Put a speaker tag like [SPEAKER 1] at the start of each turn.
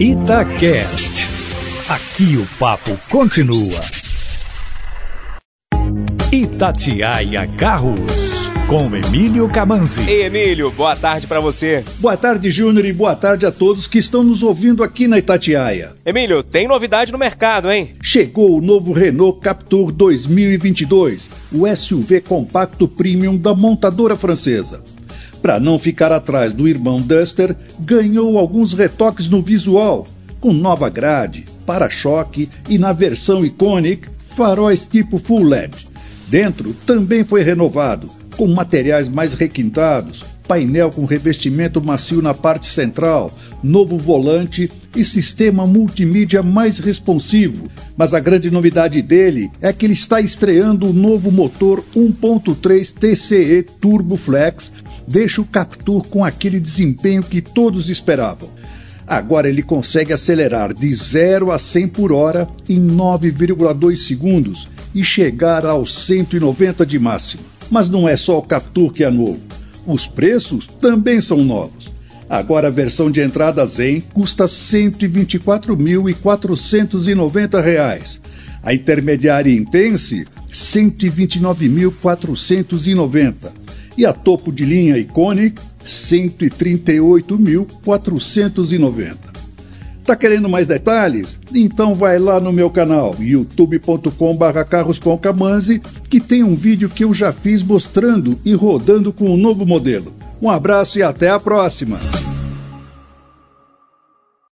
[SPEAKER 1] Itacast. Aqui o papo continua. Itatiaia Carros, com Emílio Camanzi.
[SPEAKER 2] Ei, Emílio, boa tarde para você.
[SPEAKER 3] Boa tarde, Júnior, e boa tarde a todos que estão nos ouvindo aqui na Itatiaia.
[SPEAKER 2] Emílio, tem novidade no mercado, hein?
[SPEAKER 3] Chegou o novo Renault Captur 2022, o SUV compacto premium da montadora francesa. Para não ficar atrás do irmão Duster, ganhou alguns retoques no visual, com nova grade, para-choque e na versão Iconic, faróis tipo Full LED. Dentro também foi renovado, com materiais mais requintados, painel com revestimento macio na parte central, novo volante e sistema multimídia mais responsivo. Mas a grande novidade dele é que ele está estreando o novo motor 1.3 TCE Turbo Flex deixa o Captur com aquele desempenho que todos esperavam. Agora ele consegue acelerar de 0 a 100 por hora em 9,2 segundos e chegar aos 190 de máximo. Mas não é só o Captur que é novo. Os preços também são novos. Agora a versão de entrada Zen custa R$ 124.490. A intermediária Intense, R$ 129.490 e a topo de linha Iconic 138.490. Tá querendo mais detalhes? Então vai lá no meu canal youtube.com/carrosconcamanzi que tem um vídeo que eu já fiz mostrando e rodando com o um novo modelo. Um abraço e até a próxima.